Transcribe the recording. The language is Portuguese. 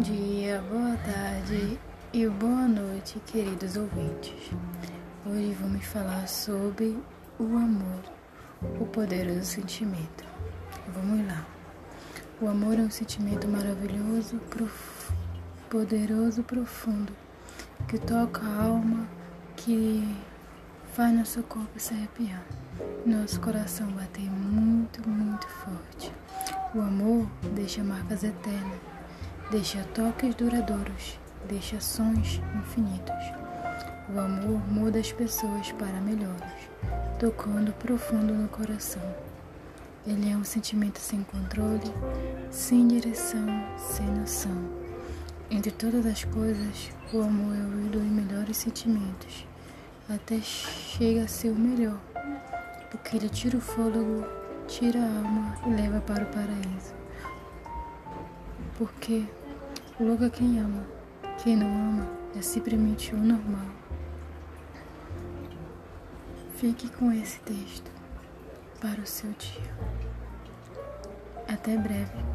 dia, boa tarde e boa noite, queridos ouvintes. Hoje vamos falar sobre o amor, o poderoso sentimento. Vamos lá. O amor é um sentimento maravilhoso, prof... poderoso, profundo, que toca a alma, que faz nosso corpo se arrepiar, nosso coração bater muito, muito forte. O amor deixa marcas eternas deixa toques duradouros, deixa sons infinitos. O amor muda as pessoas para melhores, tocando profundo no coração. Ele é um sentimento sem controle, sem direção, sem noção. Entre todas as coisas, o amor é um dos melhores sentimentos, até chega a ser o melhor, porque ele tira o fôlego, tira a alma e leva para o paraíso. Porque Louco é quem ama. Quem não ama é simplesmente o normal. Fique com esse texto para o seu dia. Até breve.